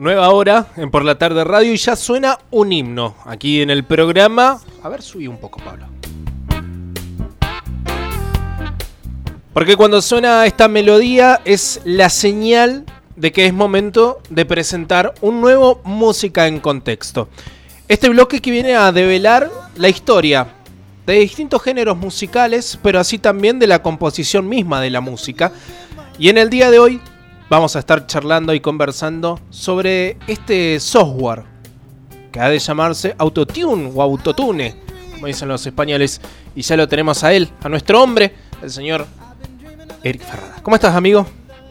Nueva hora en Por la Tarde Radio y ya suena un himno aquí en el programa. A ver, subí un poco, Pablo. Porque cuando suena esta melodía es la señal de que es momento de presentar un nuevo Música en Contexto. Este bloque que viene a develar la historia de distintos géneros musicales, pero así también de la composición misma de la música. Y en el día de hoy vamos a estar charlando y conversando sobre este software que ha de llamarse Autotune o Autotune, como dicen los españoles. Y ya lo tenemos a él, a nuestro hombre, el señor Eric Ferrada. ¿Cómo estás, amigo?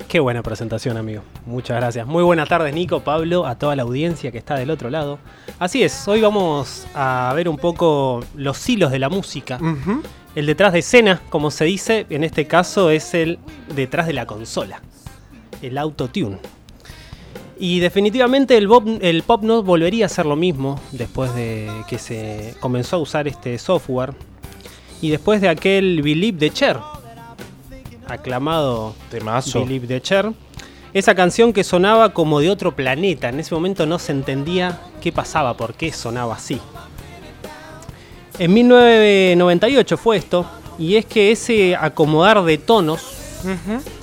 Qué buena presentación, amigo. Muchas gracias. Muy buenas tardes, Nico, Pablo, a toda la audiencia que está del otro lado. Así es, hoy vamos a ver un poco los hilos de la música. El detrás de escena, como se dice, en este caso es el detrás de la consola. El autotune. Y definitivamente el pop, el pop no volvería a ser lo mismo después de que se comenzó a usar este software. Y después de aquel Believe de Cher. Aclamado Temazo. Believe de Cher. Esa canción que sonaba como de otro planeta. En ese momento no se entendía qué pasaba, por qué sonaba así. En 1998 fue esto, y es que ese acomodar de tonos.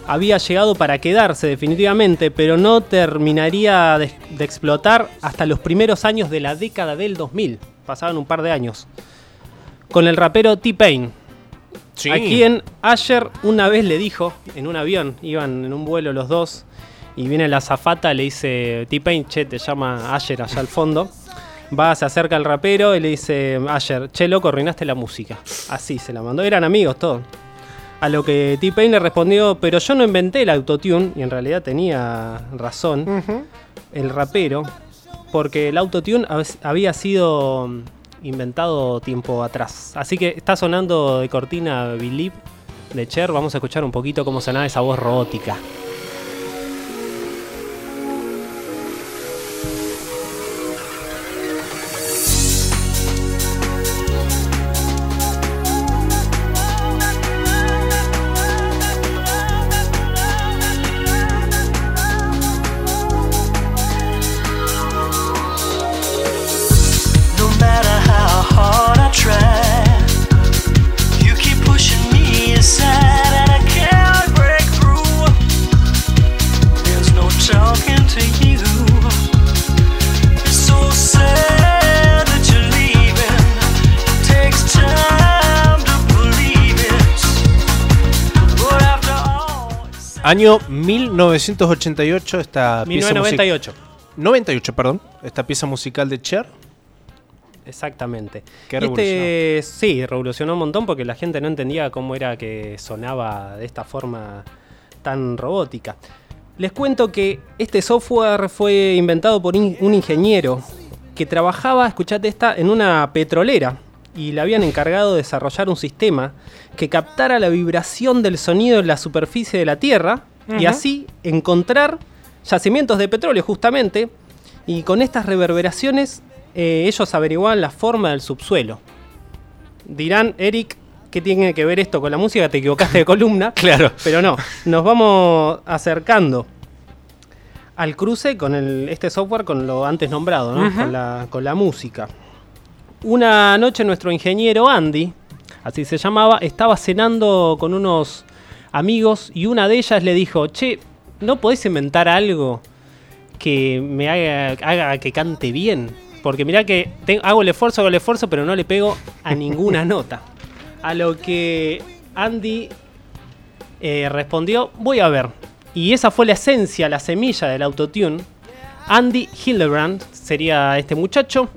Había llegado para quedarse definitivamente, pero no terminaría de, de explotar hasta los primeros años de la década del 2000. Pasaban un par de años. Con el rapero T-Pain, Sí. a quien Asher una vez le dijo, en un avión, iban en un vuelo los dos, y viene la zafata, le dice, T-Pain, che, te llama Asher allá al fondo. Va, se acerca al rapero y le dice, Asher, che, loco, arruinaste la música. Así se la mandó, eran amigos todos. A lo que T-Pain le respondió, pero yo no inventé el autotune, y en realidad tenía razón, el rapero, porque el autotune hab- había sido mm, inventado tiempo atrás. Así que está sonando de cortina Believe de Cher. Vamos a escuchar un poquito cómo sonaba esa voz robótica. Año 1988, esta pieza musical. 1998. 98, perdón. Esta pieza musical de Cher. Exactamente. Qué Y este, sí, revolucionó un montón porque la gente no entendía cómo era que sonaba de esta forma tan robótica. Les cuento que este software fue inventado por in- un ingeniero que trabajaba, escuchate esta, en una petrolera y le habían encargado de desarrollar un sistema que captara la vibración del sonido en la superficie de la Tierra y así encontrar yacimientos de petróleo justamente y con estas reverberaciones eh, ellos averiguaban la forma del subsuelo. Dirán, Eric, ¿qué tiene que ver esto con la música? Te equivocaste de columna. Claro. Pero no, nos vamos acercando al cruce con el- este software con lo antes nombrado, ¿no? Ujú. con, la, con la música. Una noche nuestro ingeniero Andy, así se llamaba, estaba cenando con unos amigos y una de ellas le dijo, che, ¿no podés inventar algo que me haga, haga que cante bien? Porque mirá que te- hago el esfuerzo, hago el esfuerzo, pero no le pego a ninguna nota. A lo que Andy eh, respondió, voy a ver. Y esa fue la esencia, la semilla del autotune. Andy Hildebrand sería este muchacho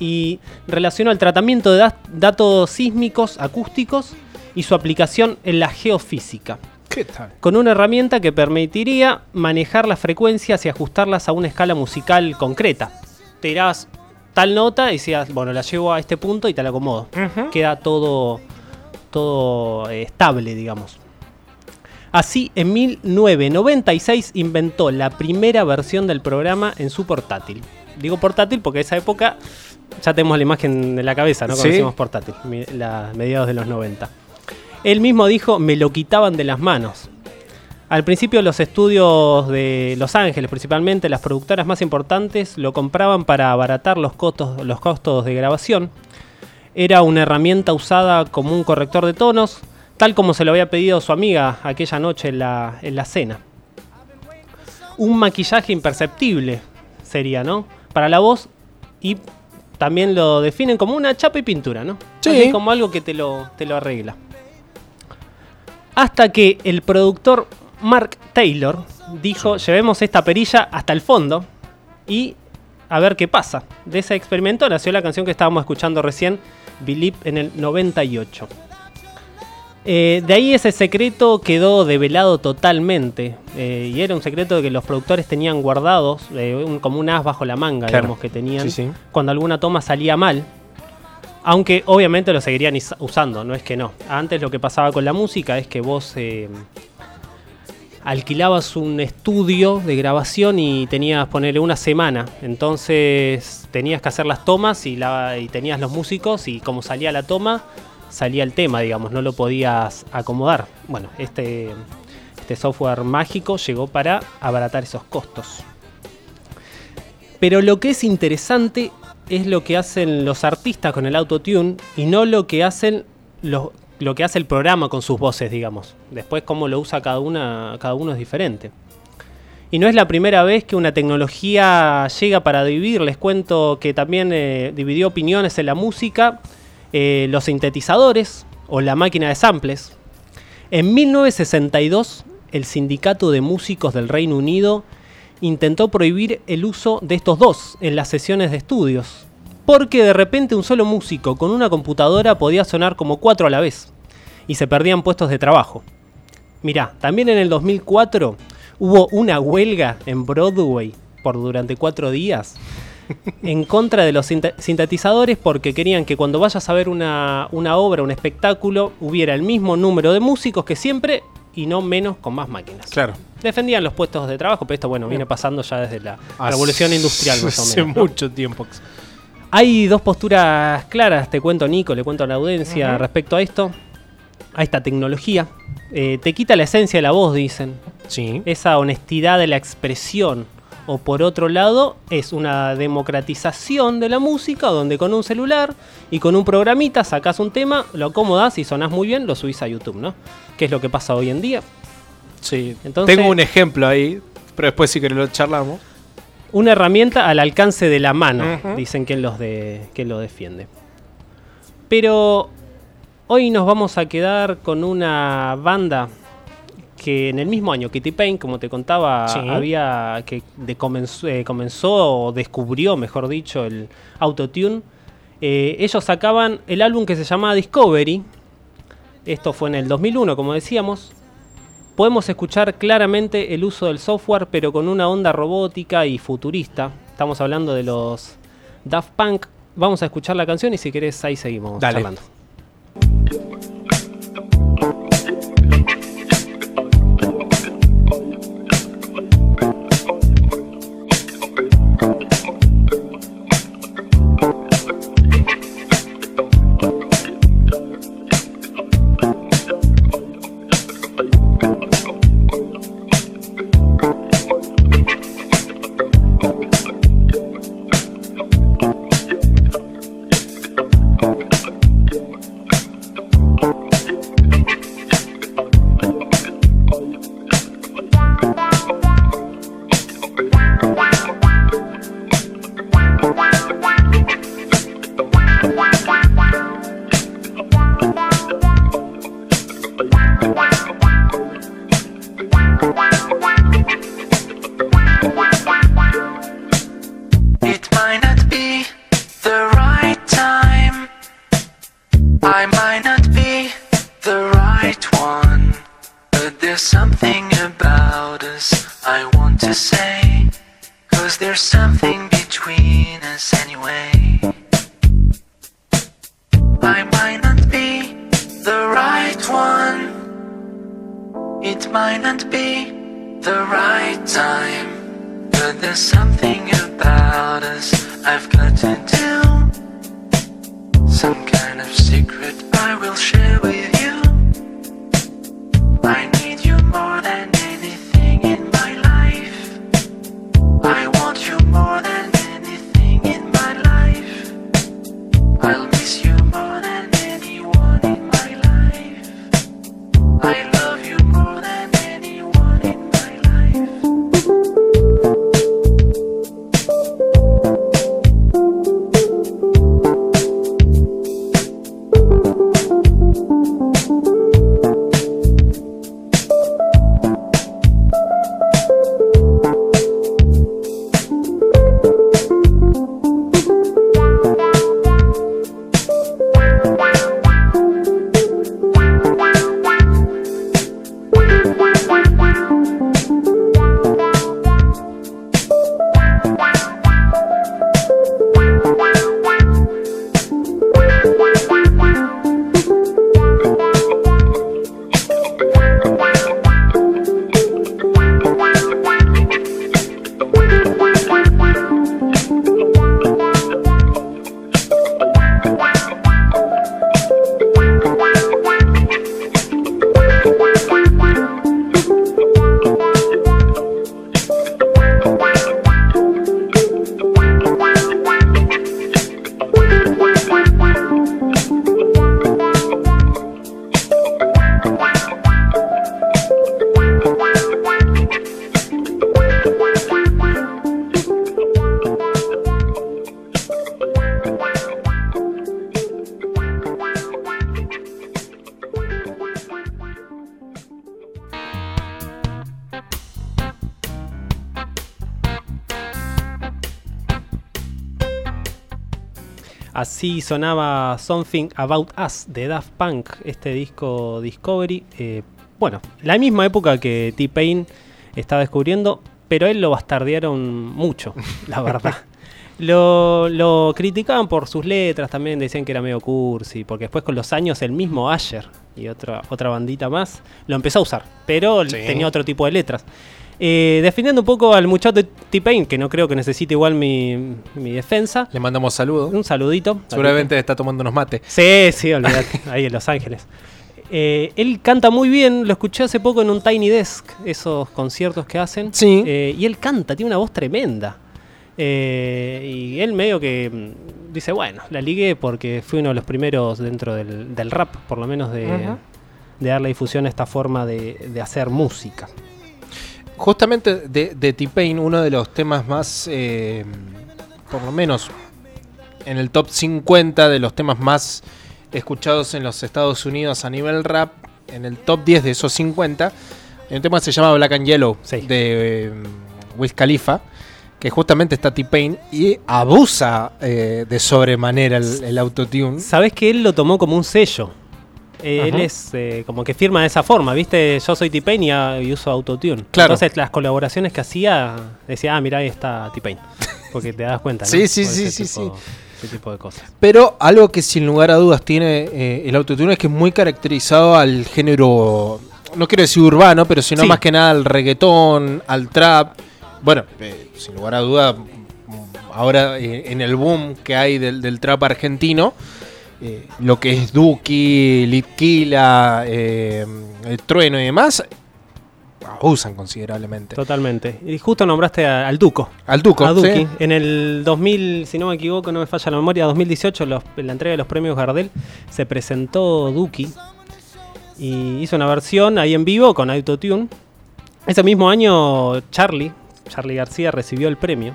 y relacionó el tratamiento de da- datos sísmicos acústicos y su aplicación en la geofísica, ¿Qué tal? con una herramienta que permitiría manejar las frecuencias y ajustarlas a una escala musical concreta. Te dirás tal nota y decías, bueno, la llevo a este punto y te la acomodo. Queda todo, todo eh, estable, digamos. Así, en 1996 inventó la primera versión del programa en su portátil. Digo portátil porque en esa época Ya tenemos la imagen en la cabeza, ¿no? Cuando Sí. portátil, la, mediados de los 90. Él mismo dijo, me lo quitaban de las manos. Al principio los estudios de Los Ángeles, principalmente las productoras más importantes, lo compraban para abaratar los costos, los costos de grabación. Era una herramienta usada como un corrector de tonos, tal como se lo había pedido su amiga aquella noche en la, en la cena. Un maquillaje imperceptible sería, ¿no? Para la voz y también lo definen como una chapa y pintura, ¿no? Sí. Así como algo que te lo, te lo arregla. Hasta que el productor Mark Taylor dijo, llevemos esta perilla hasta el fondo y a ver qué pasa. De ese experimento nació la canción que estábamos escuchando recién, Believe, en el 98. Eh, de ahí ese secreto quedó develado totalmente. eh, y era un secreto que los productores tenían guardados, eh, un- como un as bajo la manga, Claro. digamos, que tenían Sí, sí. cuando alguna toma salía mal. Aunque obviamente lo seguirían usando, no es que no. Antes lo que pasaba con la música es que vos alquilabas un estudio de grabación y tenías ponerle una semana. Entonces tenías que hacer las tomas y, la, y tenías los músicos y como salía la toma, salía el tema, digamos, no lo podías acomodar. Bueno, este, este software mágico llegó para abaratar esos costos. Pero lo que es interesante es lo que hacen los artistas con el autotune y no lo que hacen lo que hace el programa con sus voces, digamos. Después cómo lo usa cada una, cada uno es diferente. Y no es la primera vez que una tecnología llega para dividir. Les cuento que también eh, dividió opiniones en la música, eh, los sintetizadores o la máquina de samples. En 1962, el Sindicato de Músicos del Reino Unido intentó prohibir el uso de estos dos en las sesiones de estudios, porque de repente un solo músico con una computadora podía sonar como cuatro a la vez, y se perdían puestos de trabajo. Mirá, también en el 2004 hubo una huelga en Broadway por durante cuatro días en contra de los sinte- sintetizadores porque querían que cuando vayas a ver una, una obra, un espectáculo, hubiera el mismo número de músicos que siempre y no menos con más máquinas. Claro. Defendían los puestos de trabajo, pero esto bueno, viene pasando ya desde la revolución industrial más o Hace menos. ¿no? mucho tiempo. Hay dos posturas claras, te cuento Nico, le cuento a la audiencia respecto a esto, a esta tecnología. Eh, te quita la esencia de la voz, dicen, Sí. esa honestidad de la expresión. O por otro lado, es una democratización de la música donde con un celular y con un programita sacas un tema, lo acomodas y sonás muy bien, lo subís a YouTube, ¿no? Que es lo que pasa hoy en día. Sí. Entonces- Tengo un ejemplo ahí, pero después si querés lo charlamos. Una herramienta al alcance de la mano, dicen que los de, que lo defiende. Pero hoy nos vamos a quedar con una banda que en el mismo año que T-Pain, como te contaba, Sí. había que de comenzó, eh, comenzó o descubrió, mejor dicho, el autotune. Eh, ellos sacaban el álbum que se llamaba Discovery. Esto fue en el 2001, como decíamos. Podemos escuchar claramente el uso del software, pero con una onda robótica y futurista. Estamos hablando de los Daft Punk. Vamos a escuchar la canción y si querés ahí seguimos Dale. charlando. one. It might not be the right time, but there's something about us I've got to tell. Some kind of secret I will share. Así sonaba Something About Us de Daft Punk, este disco Discovery. Eh, bueno, la misma época que T-Pain estaba descubriendo, pero él lo bastardearon mucho, la verdad. Lo, lo criticaban por sus letras, también decían que era medio cursi, porque después con los años el mismo Asher y otra, otra bandita más lo empezó a usar, pero Sí. tenía otro tipo de letras. Eh, defendiendo un poco al muchacho T-Pain, que no creo que necesite igual mi, mi defensa, Le mandamos saludos. un saludito. Seguramente está tomando unos mates. Sí, sí, olvídate, ahí en Los Ángeles. Eh, él canta muy bien, lo escuché hace poco en un Tiny Desk, esos conciertos que hacen. Sí. Eh, y él canta, tiene una voz tremenda. Eh, y él medio que mm, dice, bueno, la ligué porque fui uno de los primeros dentro del, del rap, por lo menos de, Ujú. de darle difusión a esta forma de, de hacer música. Justamente de, de T-Pain, uno de los temas más, eh, por lo menos en el top 50 de los temas más escuchados en los Estados Unidos a nivel rap, en el top 10 de esos 50, hay un tema que se llama Black and Yellow Sí. de eh, Wiz Khalifa, que justamente está T-Pain y abusa eh, de sobremanera el, el autotune. Sabes que él lo tomó como un sello. Eh, él es eh, como que firma de esa forma, ¿viste? Yo soy T-Pain y, ah, y uso autotune. Claro. Entonces las colaboraciones que hacía, decía, ah, mira, ahí está T-Pain. Porque te das cuenta, ¿no? Sí, sí, Por sí, sí, tipo- Ese tipo de cosas. Pero algo que sin lugar a dudas tiene eh, el autotune es que es muy caracterizado al género, no quiero decir urbano, pero sino Sí. más que nada al reggaetón, al trap. Bueno, eh, sin lugar a dudas, ahora en el boom que hay del, del trap argentino, eh, lo que es Duki, Litquila, eh, el Trueno y demás, abusan considerablemente. Totalmente. Y justo nombraste a- al Duco. Al Duco, a Duki. ¿sí? En el 2000, si no me equivoco, no me falla la memoria, 2018, los- en la entrega de los premios Gardel, se presentó Duki y hizo una versión ahí en vivo con Autotune. Ese mismo año, Charlie, Charlie García, recibió el premio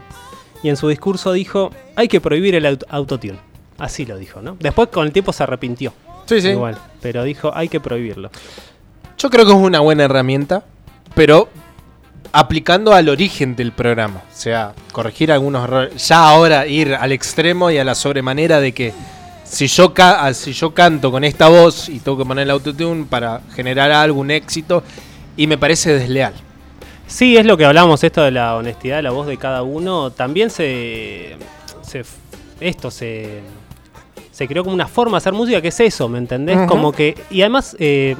y en su discurso dijo: hay que prohibir el aut- Autotune. Así lo dijo, ¿no? Después con el tiempo se arrepintió. Sí, sí. Igual, pero dijo: hay que prohibirlo. Yo creo que es una buena herramienta, pero aplicando al origen del programa. O sea, corregir algunos errores. Ya ahora ir al extremo y a la sobremanera de que si yo, ca- ah, si yo canto con esta voz y tengo que poner el autotune para generar algún éxito, y me parece desleal. Sí, es lo que hablamos, esto de la honestidad de la voz de cada uno. También se. se esto se. Se creó como una forma de hacer música que es eso, ¿me entendés? Como que. Y además, eh,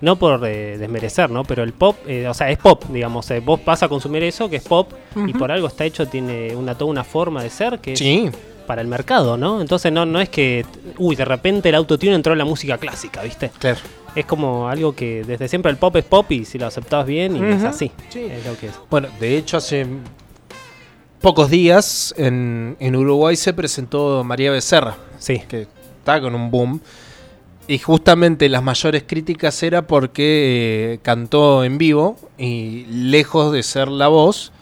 no por eh, desmerecer, ¿no? Pero el pop, eh, o sea, es pop, digamos. eh, vos vas a consumir eso, que es pop, y por algo está hecho, tiene una, toda una forma de ser que es Sí, para el mercado, ¿no? Entonces no, no es que. Uy, de repente el autotune entró en la música clásica, ¿viste? claro. Es como algo que desde siempre el pop es pop y si lo aceptás bien y es así. Sí. Es lo que es. Bueno, de hecho hace pocos días en, en Uruguay se presentó María Becerra. Sí. que está con un boom. Y justamente las mayores críticas era porque eh, cantó en vivo y lejos de ser la voz.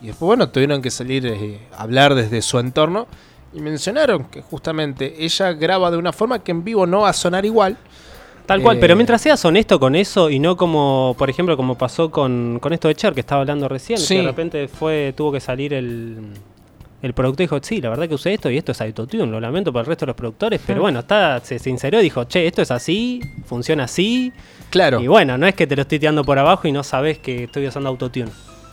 Y después, bueno, tuvieron que salir eh, a hablar desde su entorno. Y mencionaron que justamente ella graba de una forma que en vivo no va a sonar igual. Tal cual, Eh, pero mientras seas honesto con eso y no como, por ejemplo, como pasó con, con esto de Cher que estaba hablando recién, Sí. que de repente fue tuvo que salir el, el productor y dijo, sí, la verdad que usé esto y esto es autotune, lo lamento para el resto de los productores, pero bueno, está, se sinceró y dijo, che, esto es así, funciona así, Claro. y bueno, no es que te lo estoy tirando por abajo y no sabes que estoy usando autotune,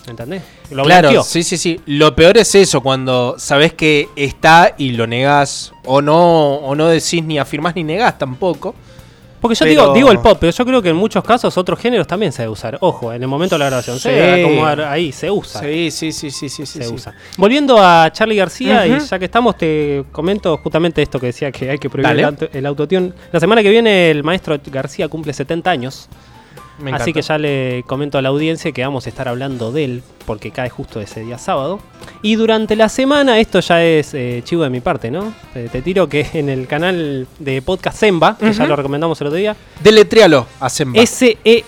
¿entendés? Lo claro, blanqueó. sí, sí, sí. Lo peor es eso, cuando sabes que está y lo negás, o no, o no decís ni afirmás ni negás tampoco. Porque yo Pero- digo, digo el pop, pero yo creo que en muchos casos otros géneros también se debe usar. Ojo, en el momento de la grabación, Sí. se debe acomodar ahí, se usa. Sí, sí, sí, sí, sí, se sí. usa. Volviendo a Charlie García, y ya que estamos, te comento justamente esto que decía que hay que prohibir Dale. el, el autotune. La semana que viene el maestro García cumple 70 años. Me así que ya le comento a la audiencia que vamos a estar hablando de él, porque cae justo ese día sábado. Y durante la semana, esto ya es eh, chivo de mi parte, ¿no? Eh, te tiro que en el canal de podcast Zemba, que ya lo recomendamos el otro día, Deletréalo a Zemba. S-E-M-B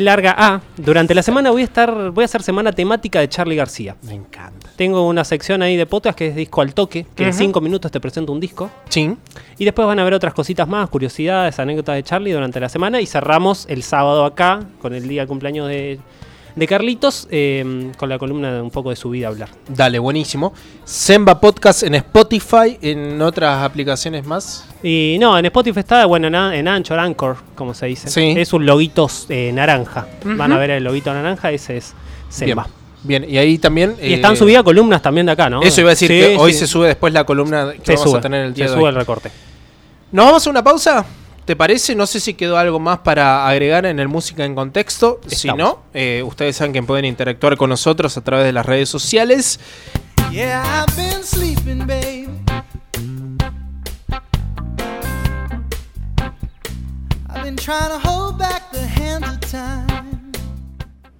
larga A. Durante la semana voy a estar, voy a hacer semana temática de Charlie García. Me encanta. Tengo una sección ahí de podcast que es disco al toque, que en. 5 minutos te presento un disco. Chin. Y después van a ver otras cositas más, curiosidades, anécdotas de Charlie durante la semana. Y cerramos el sábado acá, con el día de cumpleaños de, de Carlitos eh, con la columna de un poco de su vida hablar. Dale, buenísimo. Semba Podcast en Spotify, en otras aplicaciones más. Y no, en Spotify está, bueno, en, en Anchor, Anchor, como se dice. Sí. Es un loguito eh, naranja. Van a ver el loguito naranja, ese es Semba. Bien, bien. Y ahí también. Y eh, están subidas columnas también de acá, ¿no? Eso iba a decir Sí, que hoy se sube después la columna que Se vamos sube, a tener el día se de sube hoy. el recorte. ¿Nos vamos a una pausa? ¿Te parece? No sé si quedó algo más para agregar en el Música en Contexto. Si no, eh, ustedes saben que pueden interactuar con nosotros a través de las redes sociales. Yeah, I've been sleeping, babe. I've been trying to hold back the hands of time.